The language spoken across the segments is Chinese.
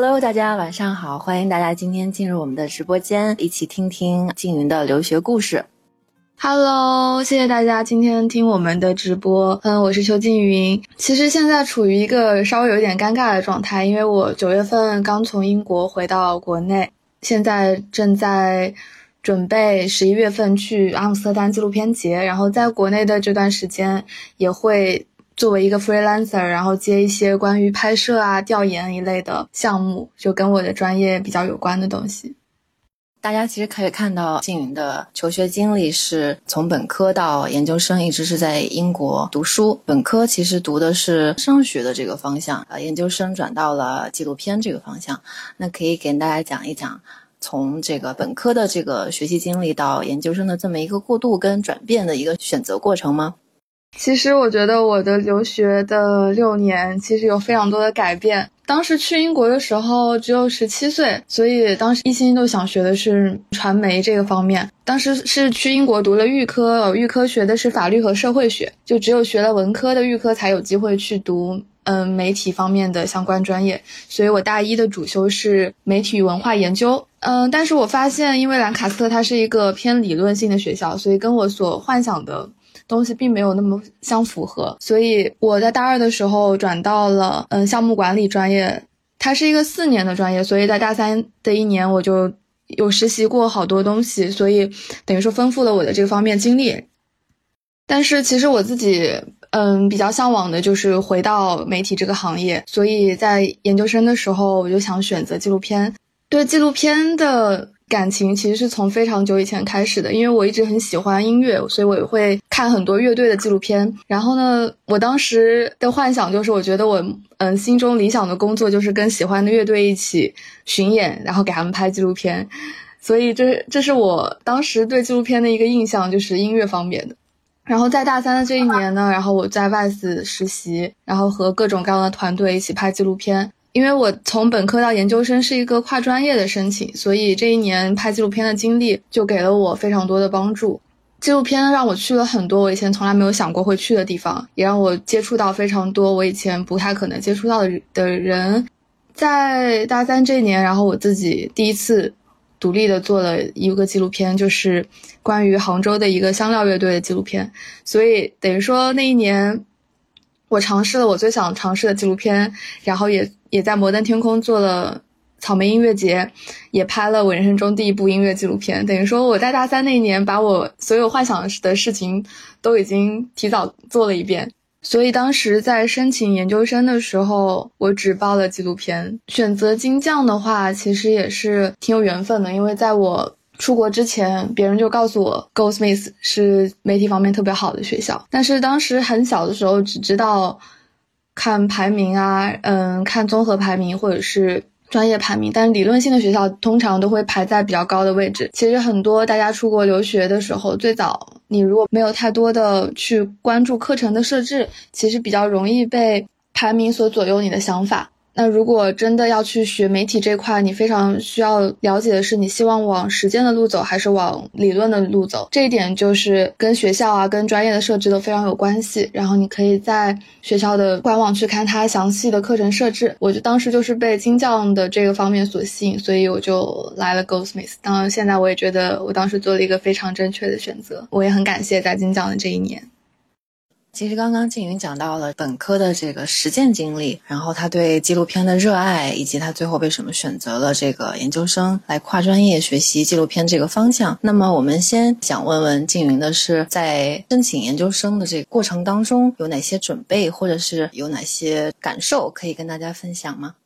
Hello，大家晚上好，欢迎大家今天进入我们的直播间，一起听听静云的留学故事。Hello，谢谢大家今天听我们的直播。嗯，我是邱静云。其实现在处于一个稍微有点尴尬的状态，因为我九月份刚从英国回到国内，现在正在准备十一月份去阿姆斯特丹纪录片节，然后在国内的这段时间也会。作为一个 freelancer，然后接一些关于拍摄啊、调研一类的项目，就跟我的专业比较有关的东西。大家其实可以看到，静云的求学经历是从本科到研究生，一直是在英国读书。本科其实读的是声学的这个方向，呃，研究生转到了纪录片这个方向。那可以给大家讲一讲，从这个本科的这个学习经历到研究生的这么一个过渡跟转变的一个选择过程吗？其实我觉得我的留学的六年其实有非常多的改变。当时去英国的时候只有十七岁，所以当时一心都想学的是传媒这个方面。当时是去英国读了预科，预科学的是法律和社会学，就只有学了文科的预科才有机会去读嗯媒体方面的相关专业。所以我大一的主修是媒体与文化研究。嗯，但是我发现因为兰卡斯特它是一个偏理论性的学校，所以跟我所幻想的。东西并没有那么相符合，所以我在大二的时候转到了嗯项目管理专业，它是一个四年的专业，所以在大三的一年我就有实习过好多东西，所以等于说丰富了我的这个方面经历。但是其实我自己嗯比较向往的就是回到媒体这个行业，所以在研究生的时候我就想选择纪录片，对纪录片的。感情其实是从非常久以前开始的，因为我一直很喜欢音乐，所以我也会看很多乐队的纪录片。然后呢，我当时的幻想就是，我觉得我嗯心中理想的工作就是跟喜欢的乐队一起巡演，然后给他们拍纪录片。所以这这是我当时对纪录片的一个印象，就是音乐方面的。然后在大三的这一年呢，然后我在 VICE 实习，然后和各种各样的团队一起拍纪录片。因为我从本科到研究生是一个跨专业的申请，所以这一年拍纪录片的经历就给了我非常多的帮助。纪录片让我去了很多我以前从来没有想过会去的地方，也让我接触到非常多我以前不太可能接触到的的人。在大三这一年，然后我自己第一次独立的做了一个纪录片，就是关于杭州的一个香料乐队的纪录片。所以等于说那一年。我尝试了我最想尝试的纪录片，然后也也在摩登天空做了草莓音乐节，也拍了我人生中第一部音乐纪录片。等于说我在大三那一年，把我所有幻想的事情都已经提早做了一遍。所以当时在申请研究生的时候，我只报了纪录片。选择金匠的话，其实也是挺有缘分的，因为在我。出国之前，别人就告诉我，Goldsmith 是媒体方面特别好的学校。但是当时很小的时候，只知道看排名啊，嗯，看综合排名或者是专业排名。但理论性的学校通常都会排在比较高的位置。其实很多大家出国留学的时候，最早你如果没有太多的去关注课程的设置，其实比较容易被排名所左右你的想法。那如果真的要去学媒体这块，你非常需要了解的是，你希望往实践的路走，还是往理论的路走？这一点就是跟学校啊、跟专业的设置都非常有关系。然后你可以在学校的官网去看它详细的课程设置。我就当时就是被金匠的这个方面所吸引，所以我就来了 Goldsmith。当然，现在我也觉得我当时做了一个非常正确的选择。我也很感谢在金匠的这一年。其实刚刚静云讲到了本科的这个实践经历，然后他对纪录片的热爱，以及他最后为什么选择了这个研究生来跨专业学习纪录片这个方向。那么我们先想问问静云的是，在申请研究生的这个过程当中有哪些准备，或者是有哪些感受可以跟大家分享吗？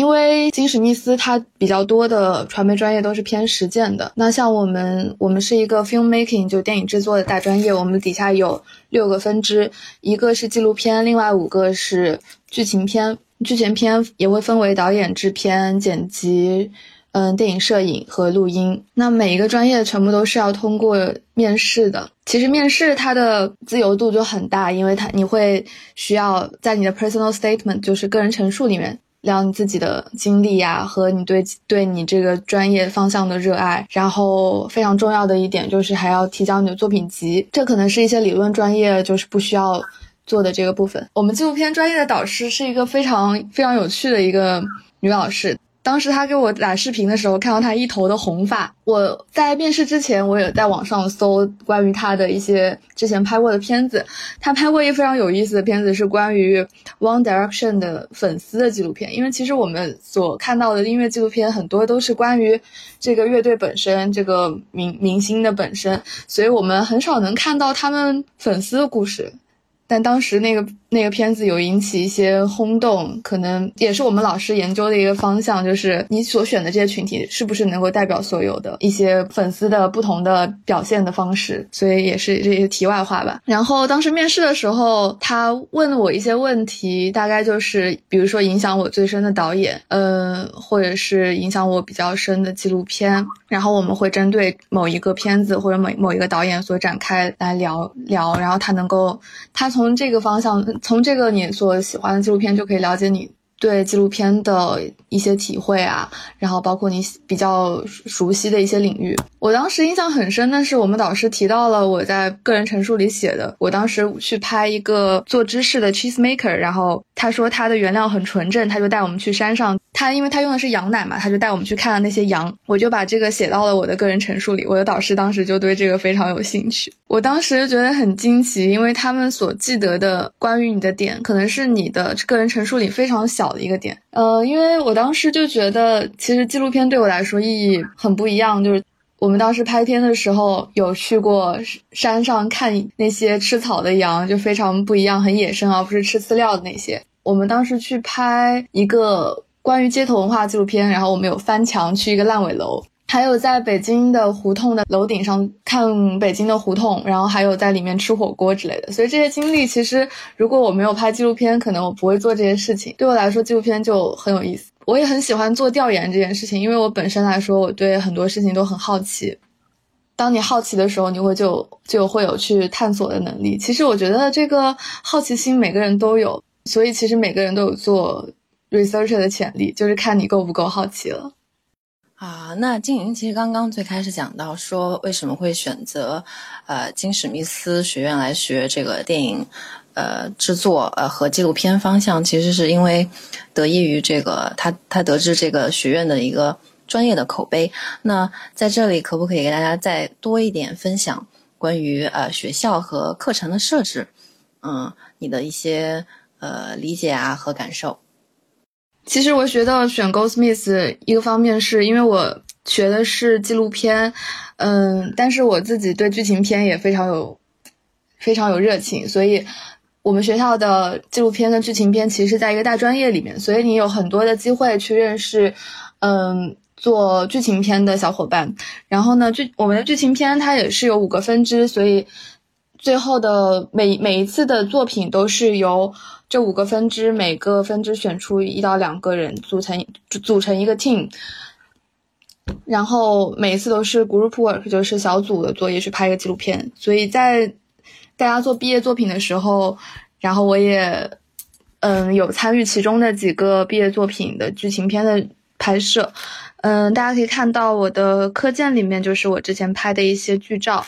因为金史密斯它比较多的传媒专业都是偏实践的，那像我们，我们是一个 filmmaking 就电影制作的大专业，我们底下有六个分支，一个是纪录片，另外五个是剧情片，剧情片也会分为导演、制片、剪辑，嗯，电影摄影和录音。那每一个专业全部都是要通过面试的。其实面试它的自由度就很大，因为它你会需要在你的 personal statement 就是个人陈述里面。聊你自己的经历呀，和你对对你这个专业方向的热爱，然后非常重要的一点就是还要提交你的作品集，这可能是一些理论专业就是不需要做的这个部分。我们纪录片专业的导师是一个非常非常有趣的一个女老师。当时他给我打视频的时候，看到他一头的红发。我在面试之前，我也在网上搜关于他的一些之前拍过的片子。他拍过一个非常有意思的片子，是关于 One Direction 的粉丝的纪录片。因为其实我们所看到的音乐纪录片很多都是关于这个乐队本身、这个明明星的本身，所以我们很少能看到他们粉丝的故事。但当时那个那个片子有引起一些轰动，可能也是我们老师研究的一个方向，就是你所选的这些群体是不是能够代表所有的一些粉丝的不同的表现的方式，所以也是这些题外话吧。然后当时面试的时候，他问了我一些问题，大概就是比如说影响我最深的导演，呃，或者是影响我比较深的纪录片，然后我们会针对某一个片子或者某某一个导演所展开来聊聊，然后他能够他从从这个方向，从这个你所喜欢的纪录片就可以了解你。对纪录片的一些体会啊，然后包括你比较熟悉的一些领域，我当时印象很深的是，我们导师提到了我在个人陈述里写的，我当时去拍一个做芝士的 cheese maker，然后他说他的原料很纯正，他就带我们去山上，他因为他用的是羊奶嘛，他就带我们去看了那些羊，我就把这个写到了我的个人陈述里，我的导师当时就对这个非常有兴趣，我当时觉得很惊奇，因为他们所记得的关于你的点，可能是你的个人陈述里非常小。的一个点，呃，因为我当时就觉得，其实纪录片对我来说意义很不一样。就是我们当时拍片的时候，有去过山上看那些吃草的羊，就非常不一样，很野生，而不是吃饲料的那些。我们当时去拍一个关于街头文化纪录片，然后我们有翻墙去一个烂尾楼。还有在北京的胡同的楼顶上看北京的胡同，然后还有在里面吃火锅之类的。所以这些经历，其实如果我没有拍纪录片，可能我不会做这些事情。对我来说，纪录片就很有意思。我也很喜欢做调研这件事情，因为我本身来说，我对很多事情都很好奇。当你好奇的时候，你会就就会有去探索的能力。其实我觉得这个好奇心每个人都有，所以其实每个人都有做 researcher 的潜力，就是看你够不够好奇了。啊，那金云其实刚刚最开始讲到说为什么会选择，呃，金史密斯学院来学这个电影，呃，制作呃和纪录片方向，其实是因为得益于这个他他得知这个学院的一个专业的口碑。那在这里可不可以给大家再多一点分享关于呃学校和课程的设置，嗯，你的一些呃理解啊和感受。其实我觉得选 Goldsmith 一个方面是因为我学的是纪录片，嗯，但是我自己对剧情片也非常有非常有热情，所以我们学校的纪录片跟剧情片其实在一个大专业里面，所以你有很多的机会去认识，嗯，做剧情片的小伙伴。然后呢，剧我们的剧情片它也是有五个分支，所以最后的每每一次的作品都是由。这五个分支，每个分支选出一到两个人组成组成一个 team，然后每一次都是 group work，就是小组的作业去拍一个纪录片。所以在大家做毕业作品的时候，然后我也嗯有参与其中的几个毕业作品的剧情片的拍摄。嗯，大家可以看到我的课件里面就是我之前拍的一些剧照。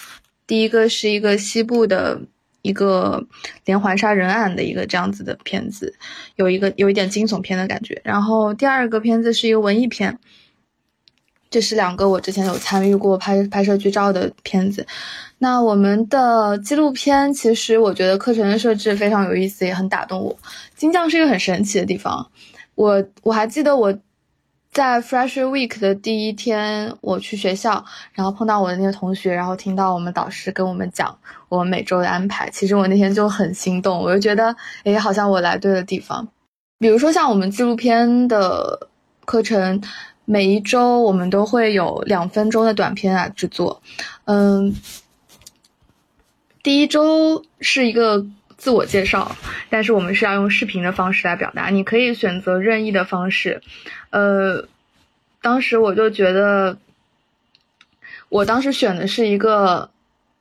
第一个是一个西部的。一个连环杀人案的一个这样子的片子，有一个有一点惊悚片的感觉。然后第二个片子是一个文艺片，这是两个我之前有参与过拍拍摄剧照的片子。那我们的纪录片，其实我觉得课程的设置非常有意思，也很打动我。金匠是一个很神奇的地方，我我还记得我。在 Fresh Week 的第一天，我去学校，然后碰到我的那些同学，然后听到我们导师跟我们讲我每周的安排。其实我那天就很心动，我就觉得，哎，好像我来对了地方。比如说像我们纪录片的课程，每一周我们都会有两分钟的短片啊制作。嗯，第一周是一个自我介绍，但是我们是要用视频的方式来表达，你可以选择任意的方式。呃，当时我就觉得，我当时选的是一个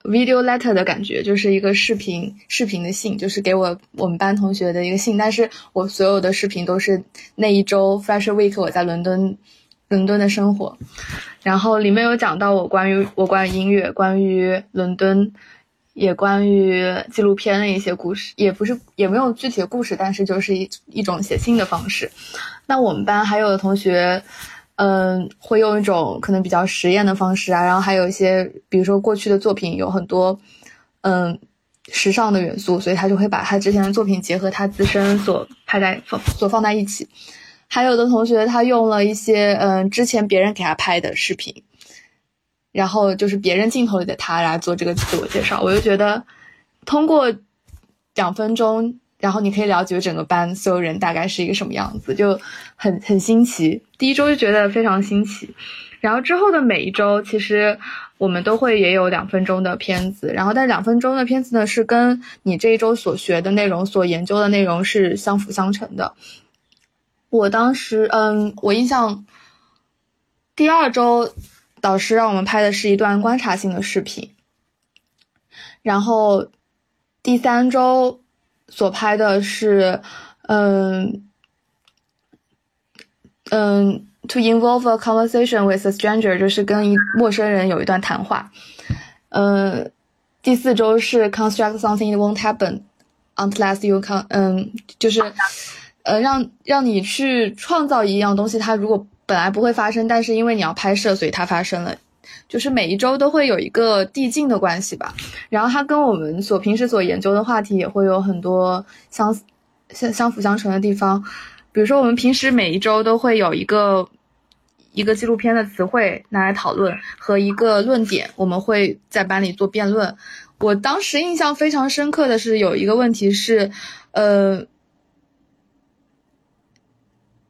video letter 的感觉，就是一个视频视频的信，就是给我我们班同学的一个信。但是我所有的视频都是那一周 fresh week 我在伦敦伦敦的生活，然后里面有讲到我关于我关于音乐，关于伦敦，也关于纪录片的一些故事，也不是也没有具体的故事，但是就是一一种写信的方式。那我们班还有的同学，嗯，会用一种可能比较实验的方式啊，然后还有一些，比如说过去的作品有很多，嗯，时尚的元素，所以他就会把他之前的作品结合他自身所拍在放所放在一起。还有的同学他用了一些，嗯，之前别人给他拍的视频。然后就是别人镜头里的他来做这个自我介绍，我就觉得通过两分钟，然后你可以了解整个班所有人大概是一个什么样子，就很很新奇。第一周就觉得非常新奇，然后之后的每一周，其实我们都会也有两分钟的片子，然后但两分钟的片子呢，是跟你这一周所学的内容、所研究的内容是相辅相成的。我当时，嗯，我印象第二周。导师让我们拍的是一段观察性的视频，然后第三周所拍的是，嗯嗯，to involve a conversation with a stranger，就是跟一陌生人有一段谈话。嗯，第四周是 construct something won't happen unless you can，嗯，就是呃让让你去创造一样东西，它如果。本来不会发生，但是因为你要拍摄，所以它发生了。就是每一周都会有一个递进的关系吧。然后它跟我们所平时所研究的话题也会有很多相相相辅相成的地方。比如说，我们平时每一周都会有一个一个纪录片的词汇拿来讨论和一个论点，我们会在班里做辩论。我当时印象非常深刻的是有一个问题是，呃。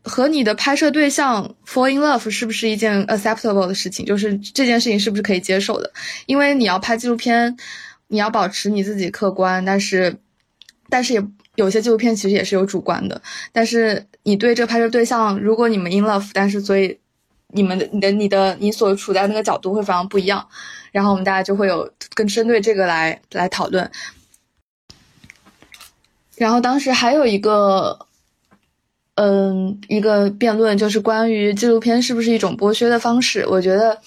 和你的拍摄对象 fall in love 是不是一件 acceptable 的事情？就是这件事情是不是可以接受的？因为你要拍纪录片，你要保持你自己客观，但是，但是也有些纪录片其实也是有主观的。但是你对这个拍摄对象，如果你们 in love，但是所以你们的、你的、你的、你所处在那个角度会非常不一样。然后我们大家就会有更针对这个来来讨论。然后当时还有一个。嗯，一个辩论就是关于纪录片是不是一种剥削的方式。我觉得，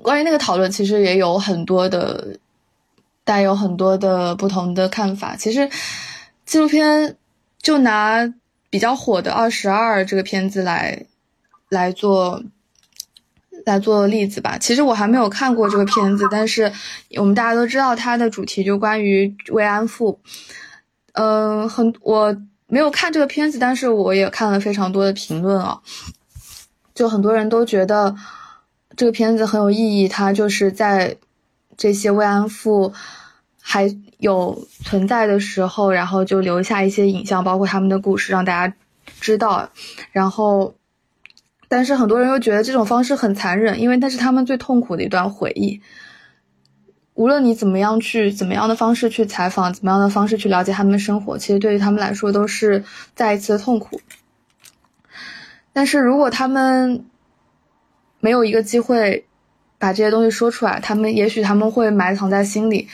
关于那个讨论，其实也有很多的，带有很多的不同的看法。其实，纪录片就拿比较火的《二十二》这个片子来来做来做例子吧。其实我还没有看过这个片子，但是我们大家都知道它的主题就关于慰安妇。嗯，很我。没有看这个片子，但是我也看了非常多的评论啊，就很多人都觉得这个片子很有意义，它就是在这些慰安妇还有存在的时候，然后就留下一些影像，包括他们的故事，让大家知道。然后，但是很多人又觉得这种方式很残忍，因为那是他们最痛苦的一段回忆。无论你怎么样去，怎么样的方式去采访，怎么样的方式去了解他们的生活，其实对于他们来说都是再一次的痛苦。但是如果他们没有一个机会把这些东西说出来，他们也许他们会埋藏在心里。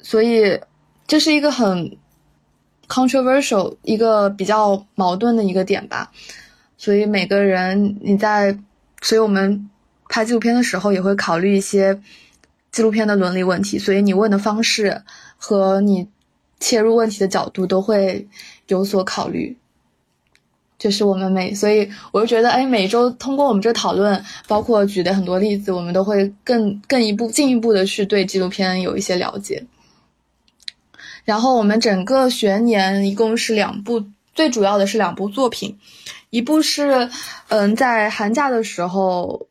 所以这是一个很 controversial，一个比较矛盾的一个点吧。所以每个人你在，所以我们拍纪录片的时候也会考虑一些。纪录片的伦理问题，所以你问的方式和你切入问题的角度都会有所考虑。这是我们每，所以我就觉得，哎，每周通过我们这讨论，包括举的很多例子，我们都会更更一步进一步的去对纪录片有一些了解。然后我们整个学年一共是两部，最主要的是两部作品，一部是嗯在寒假的时候。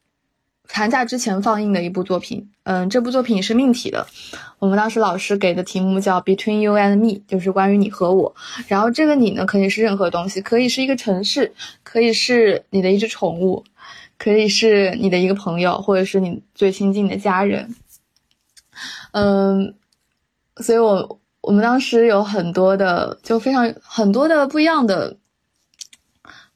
寒假之前放映的一部作品，嗯，这部作品是命题的。我们当时老师给的题目叫 Between You and Me，就是关于你和我。然后这个你呢，可以是任何东西，可以是一个城市，可以是你的一只宠物，可以是你的一个朋友，或者是你最亲近的家人。嗯，所以我我们当时有很多的，就非常很多的不一样的。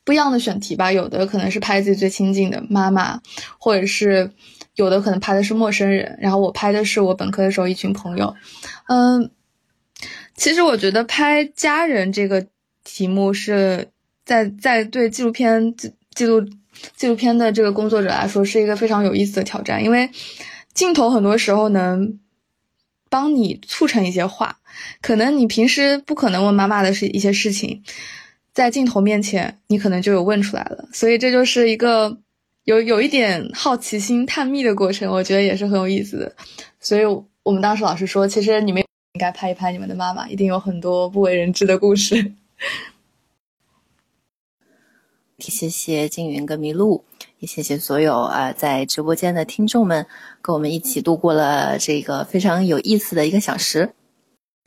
不一样的选题吧，有的可能是拍自己最亲近的妈妈，或者是有的可能拍的是陌生人，然后我拍的是我本科的时候一群朋友。嗯，其实我觉得拍家人这个题目是在在对纪录片记记录纪录片的这个工作者来说是一个非常有意思的挑战，因为镜头很多时候能帮你促成一些话。可能你平时不可能问妈妈的是一些事情，在镜头面前，你可能就有问出来了。所以这就是一个有有一点好奇心探秘的过程，我觉得也是很有意思的。所以我们当时老师说，其实你们应该拍一拍你们的妈妈，一定有很多不为人知的故事。谢谢静云跟麋鹿，也谢谢所有啊在直播间的听众们，跟我们一起度过了这个非常有意思的一个小时。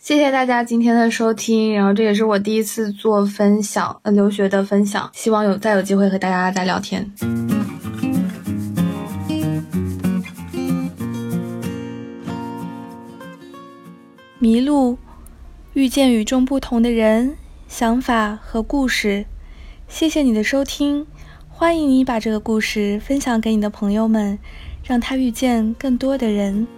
谢谢大家今天的收听，然后这也是我第一次做分享，呃，留学的分享，希望有再有机会和大家再聊天。麋鹿遇见与众不同的人、想法和故事。谢谢你的收听，欢迎你把这个故事分享给你的朋友们，让他遇见更多的人。